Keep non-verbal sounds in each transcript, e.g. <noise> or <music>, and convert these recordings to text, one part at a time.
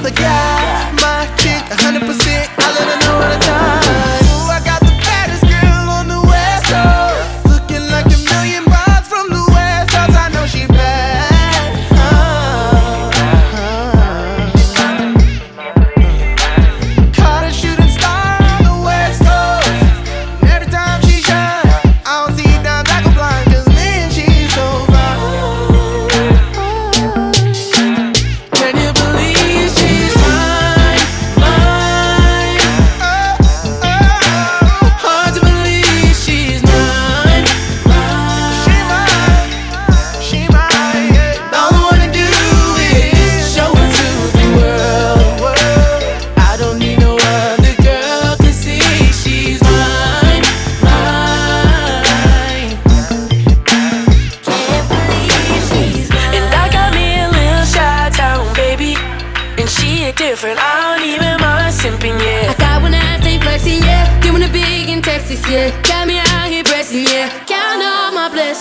the guy.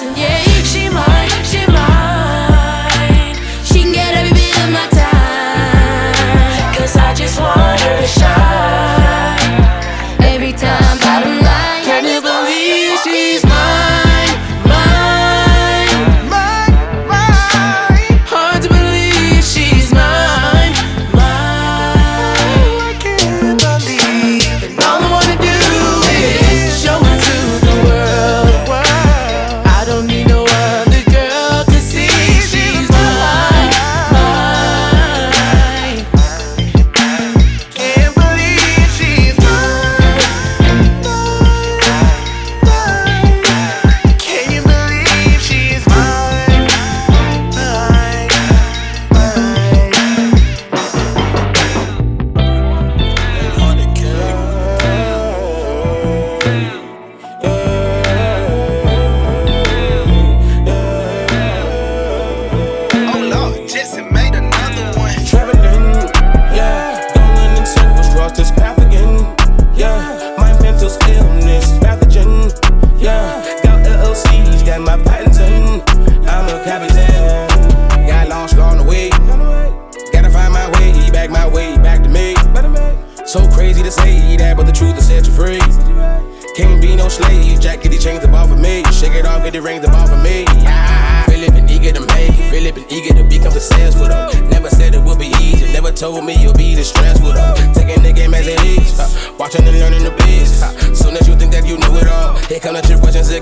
and yeah.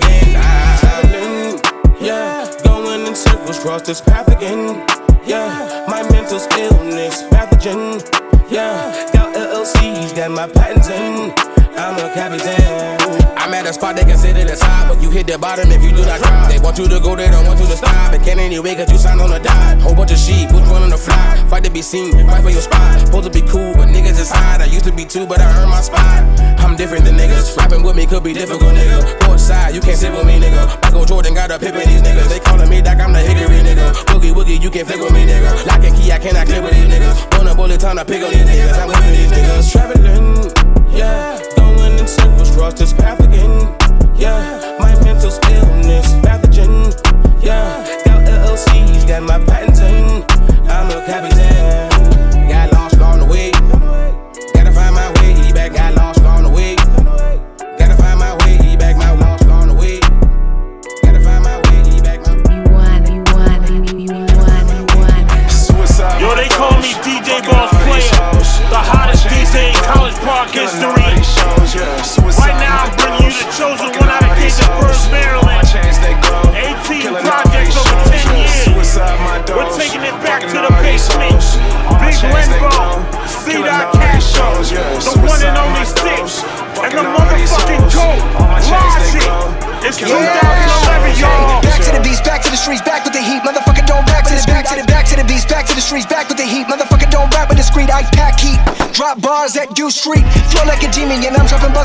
again. Traveling, yeah. Going in circles, cross this path again. Yeah, my mental illness pathogen. Yeah, got LLCs, got my patents in. I'm a captain. I'm at a spot they consider the top, but you hit the bottom if you do not drop. They want you to go, they don't want you to stop. But can anyway, cause you signed on the dot. Whole bunch of sheep, which one on the fly? Fight to be seen, fight for your spot. Supposed to be cool, but niggas inside. I used to be two, but I earned my spot. I'm different than niggas. Rapping with me could be difficult, nigga. Port side, you can't sit with me, nigga. Michael Jordan got a pip in these niggas. They calling me Doc, I'm the Hickory, nigga. Boogie Woogie, you can't flick with me, nigga. Lock and key, I cannot clear with these niggas. One a bullet, time to pick on these niggas. I'm with these niggas. Traveling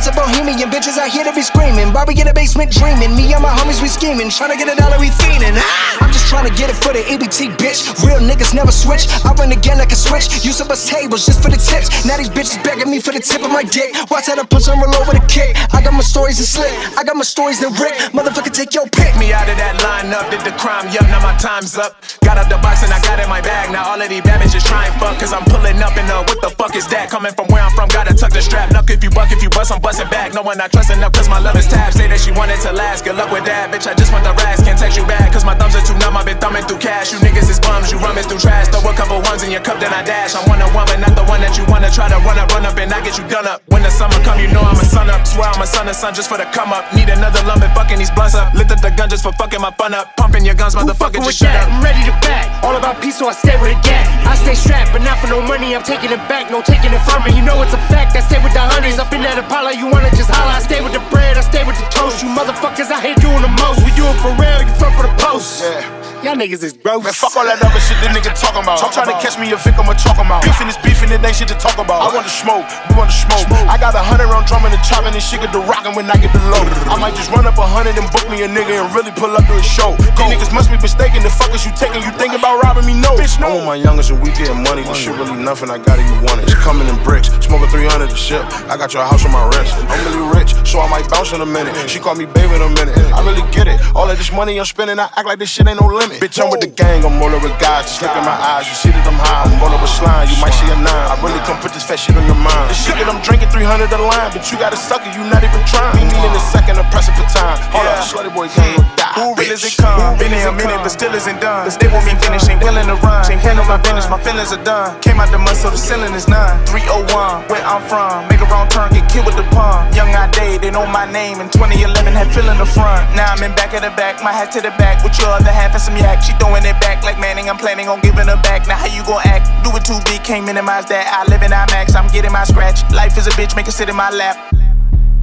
and buzz of bohemian, bitches out here to be screaming, Bobby in the basement dreaming, me and my homies we scheming, trying to get a dollar we fiending, ah! I'm just trying to get it for the EBT bitch, real niggas never switch, I run again like a switch, Use up bust tables just for the tips, now these bitches begging me for the tip of my dick, watch how the punch and roll over the kick, I got my stories and slick, I got my stories that Rick, motherfucker take your pick, Me out of that lineup, did the crime, yup, now my time's up. Got out the box and I got in my bag. Now all of these bad bitches try and fuck, cause I'm pulling up in the what the fuck is that? Coming from where I'm from, gotta tuck the strap. Nuck if you buck, if you bust, I'm busting back. No one not trusting up, cause my love is tab. Say that she wanted to last, good luck with that. Bitch, I just want the racks, can't text you back, cause my thumbs are too numb. I've been thumbing through cash. You niggas is bums, you rummage through trash. Throw a couple ones in your cup, then I dash. I'm one on one, but not the one that you wanna try to run up, run up, and I get you done up. When the summer come, you know I'm a sun up. Swear I'm a son of son just for the come up. Need another lump and fucking these blunts up. Lit up the gun just for fucking my fun up. Pumping your guns, motherfucker, just shut that? up. I'm ready to back. All about peace, so I stay with a gang. I stay strapped, but not for no money. I'm taking it back, no taking it from me. You know it's a fact. I stay with the honeys up in that Apollo. You wanna just holla? I stay with the bread, I stay with the toast. You motherfuckers out here doing the most. We do it for real, you front for the post. Yeah. Y'all niggas is gross. Man, fuck all that other shit this nigga talking about. I'm trying to catch me a victim of talking about. Beefing is beefing, it ain't shit to talk about. I want to smoke, we want to smoke. I got a hundred round drum and chopping and shit get the rockin' when I get the low. I might just run up a hundred and book me a nigga and really pull up to a show. These niggas must be mistaken. The fuckers you taking, you thinking about robbing me? No, bitch, no. I want my youngest and we getting money. This shit really nothing. I got it, you want it. It's coming in bricks. Smoking 300 a ship. I got your house on my wrist. I'm really rich, so I might bounce in a minute. She call me baby in a minute. I really get it. All of this money I'm spending, I act like this shit ain't no limit. Bitch, I'm with the gang. I'm rolling with guys. Just look in my eyes. You see that I'm high. I'm rolling with slime. You might see a nine. I really come put this fat shit on your mind. This shit that I'm drinking 300 a line, but you got to suck it. You not even trying. Me in a second, I'm pressing for time. Hold up, slutty boy gang will die. Who really bitch. isn't come? Been here a minute, but still isn't done. But still won't be finished, ain't willing to run. Ain't handle my business, my feelings are done. Came out the mud, so the ceiling is none. 301, where I'm from. Make a wrong turn, get killed with the pump. Young I day, they know my name. In 2011, had feeling the front. Now I'm in back of the back, my hat to the back. With your other half and some yak. She throwing it back like Manning. I'm planning on giving her back. Now how you gon' act? Do it too big, can't minimize that. I live in IMAX, I'm getting my scratch. Life is a bitch, make her sit in my lap.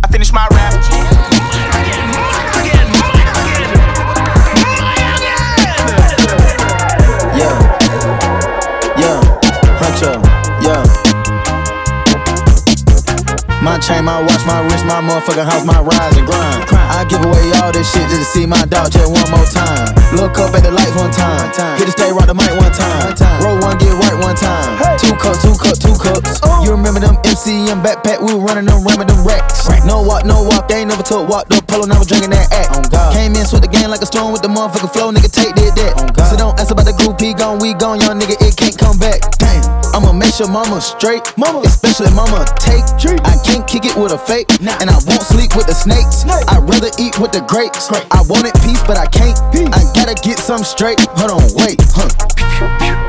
I finish my rap. Yeah, chain, my watch, my wrist, my motherfucking house, my rise and grind. I give away all this shit just to see my dog just one more time. Look up at the lights one time. Hit the stay right the mic one time. Roll one, get right one time. Two cups, two cups, two cups. You remember them MCM backpack? We were running them, ramming them racks. No walk, no walk. They ain't never took walk. No polo, now we drinking that act. Oh, Came in, sweat the game like a storm with the motherfucking flow. Nigga, take did that. Oh, so don't ask about the group. He gone, we gone, young nigga. Make sure mama straight, mama, especially mama take. Treat. I can't kick it with a fake, and I won't sleep with the snakes. I'd rather eat with the grapes. I wanted peace, but I can't. I gotta get some straight. Hold on, wait, huh?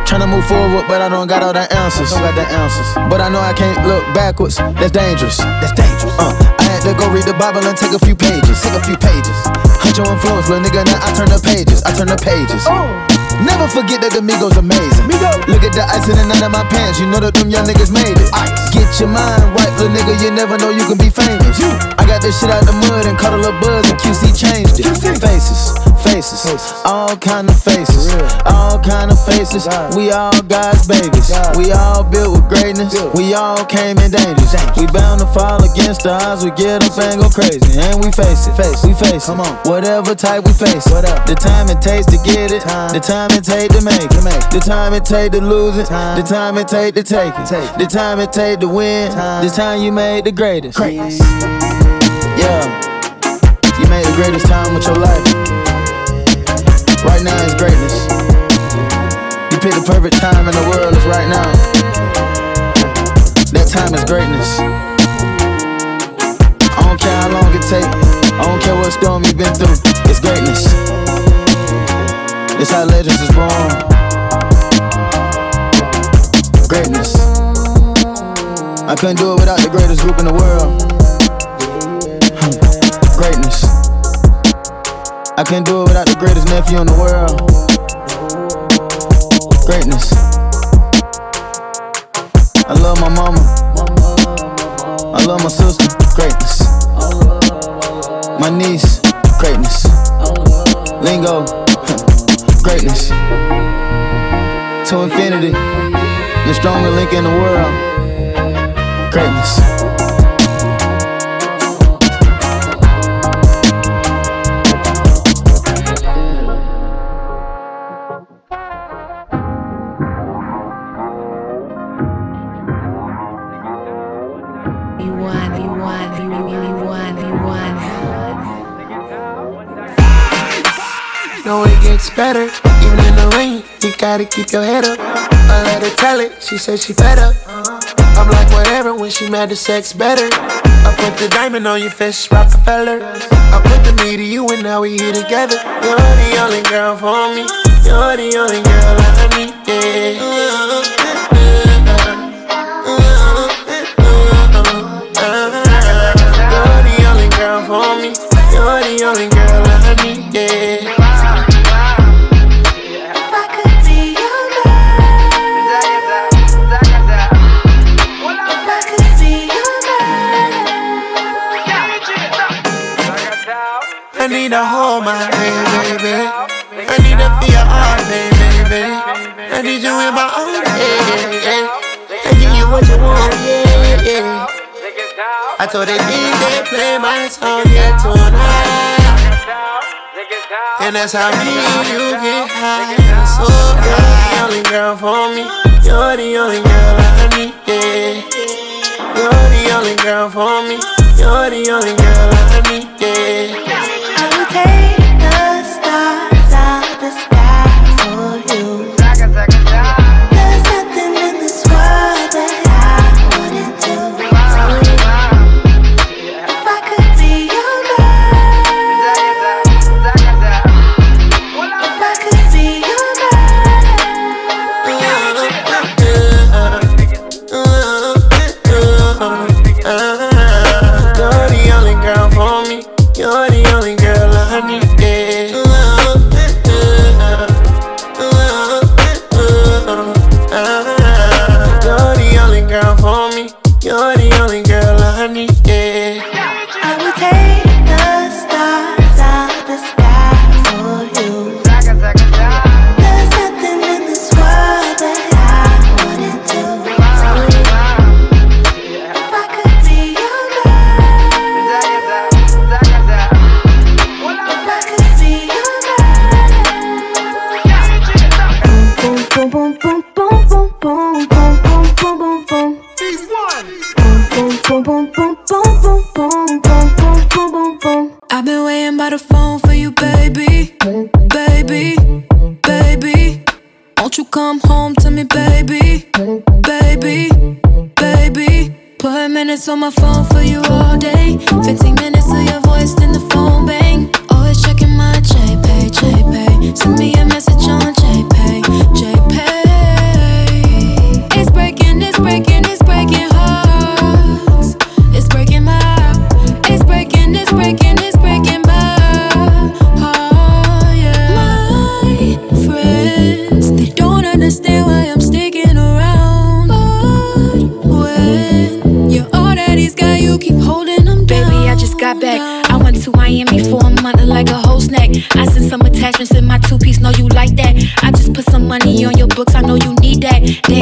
Tryna move forward, but I don't got all the answers. Don't got the answers. But I know I can't look backwards. That's dangerous. That's dangerous. Uh, I had to go read the Bible and take a few pages. Take a few pages. Hunt your influence, little nigga. Now I turn the pages. I turn the pages. Never forget that the Migos amazing. Look at the ice in the none of my pants. You know that them young niggas made it. Get your mind right, little nigga. You never know you can be famous. You. I got this shit out the mud and caught a little buzz and QC changed it. Faces, faces, all kind of faces, all kind of faces. We all God's babies. We all built with greatness. We all came in dangers. We bound to fall against the odds. We get up and go crazy, and we face it. Face, We face it. Come on, whatever type we face. The time it takes to get it, the time it take to make it, the time it take to lose it, the time it take to take it, the time it take to win. The time you made the greatest. Yeah, you made the greatest time with your life. Perfect time in the world, is right now. That time is greatness. I don't care how long it take. I don't care what storm you've been through. It's greatness. It's how legends is born. Greatness. I couldn't do it without the greatest group in the world. Hmm. Greatness. I couldn't do it without the greatest nephew in the world. Greatness. I love my mama. I love my sister. Greatness. My niece. Greatness. Lingo. <laughs> Greatness. To infinity. The stronger link in the world. Know it gets better, even in the rain. You gotta keep your head up. I let her tell it, she said she fed up. I'm like whatever when she mad, the sex better. I put the diamond on your fist, Rockefeller. I put the me to you, and now we here together. You're the only girl for me. You're the only girl I need. You're You're the only girl I need. Yeah. I need to hold my baby, baby. I need to feel heart, baby, baby. I need you in my arms, yeah, yeah. I give you what you want, told the DJ play my song, yeah, tonight. And that's how me and you get high. So you're the only girl for me. You're the only girl I need, yeah. You're the only girl for me. You're the only girl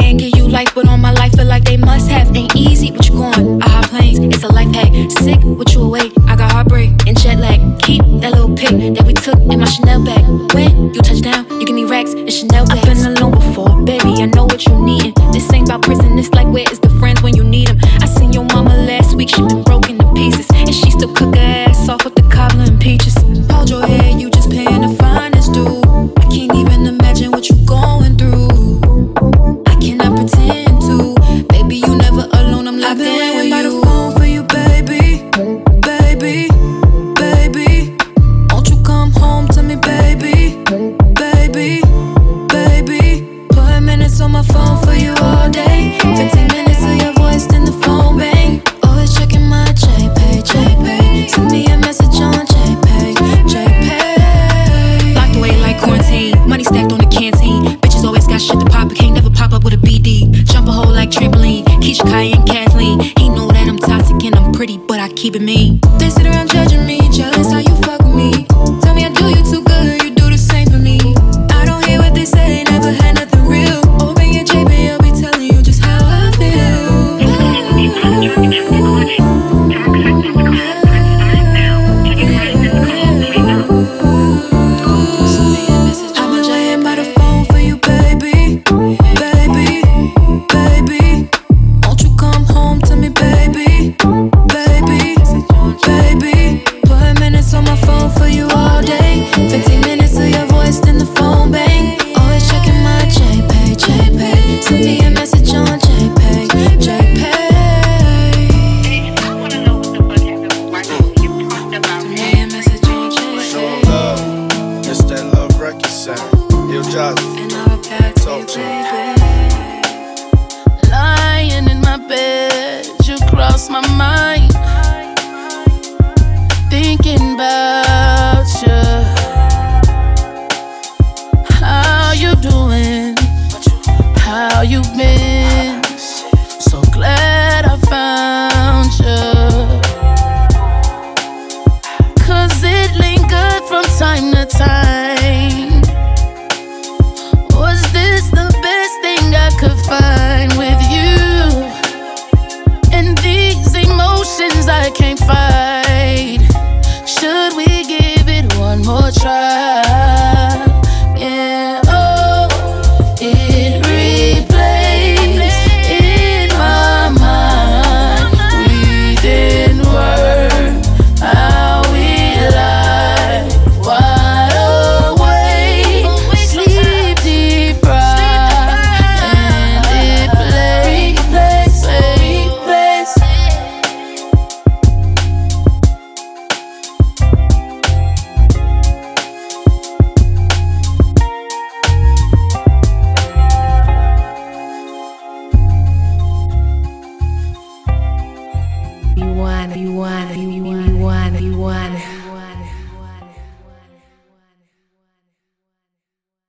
can give you life, but on my life feel like they must have. Ain't easy, what you going? I hop planes, it's a life hack. Sick, with you awake? I got heartbreak and jet lag. Keep that little pic that we took in my Chanel bag. When you touch down, you give me racks and Chanel bags. I've been alone before, baby, I know what you needin'. This ain't about prison, it's like where is the friends when you need 'em? I seen your mama last week, she been broke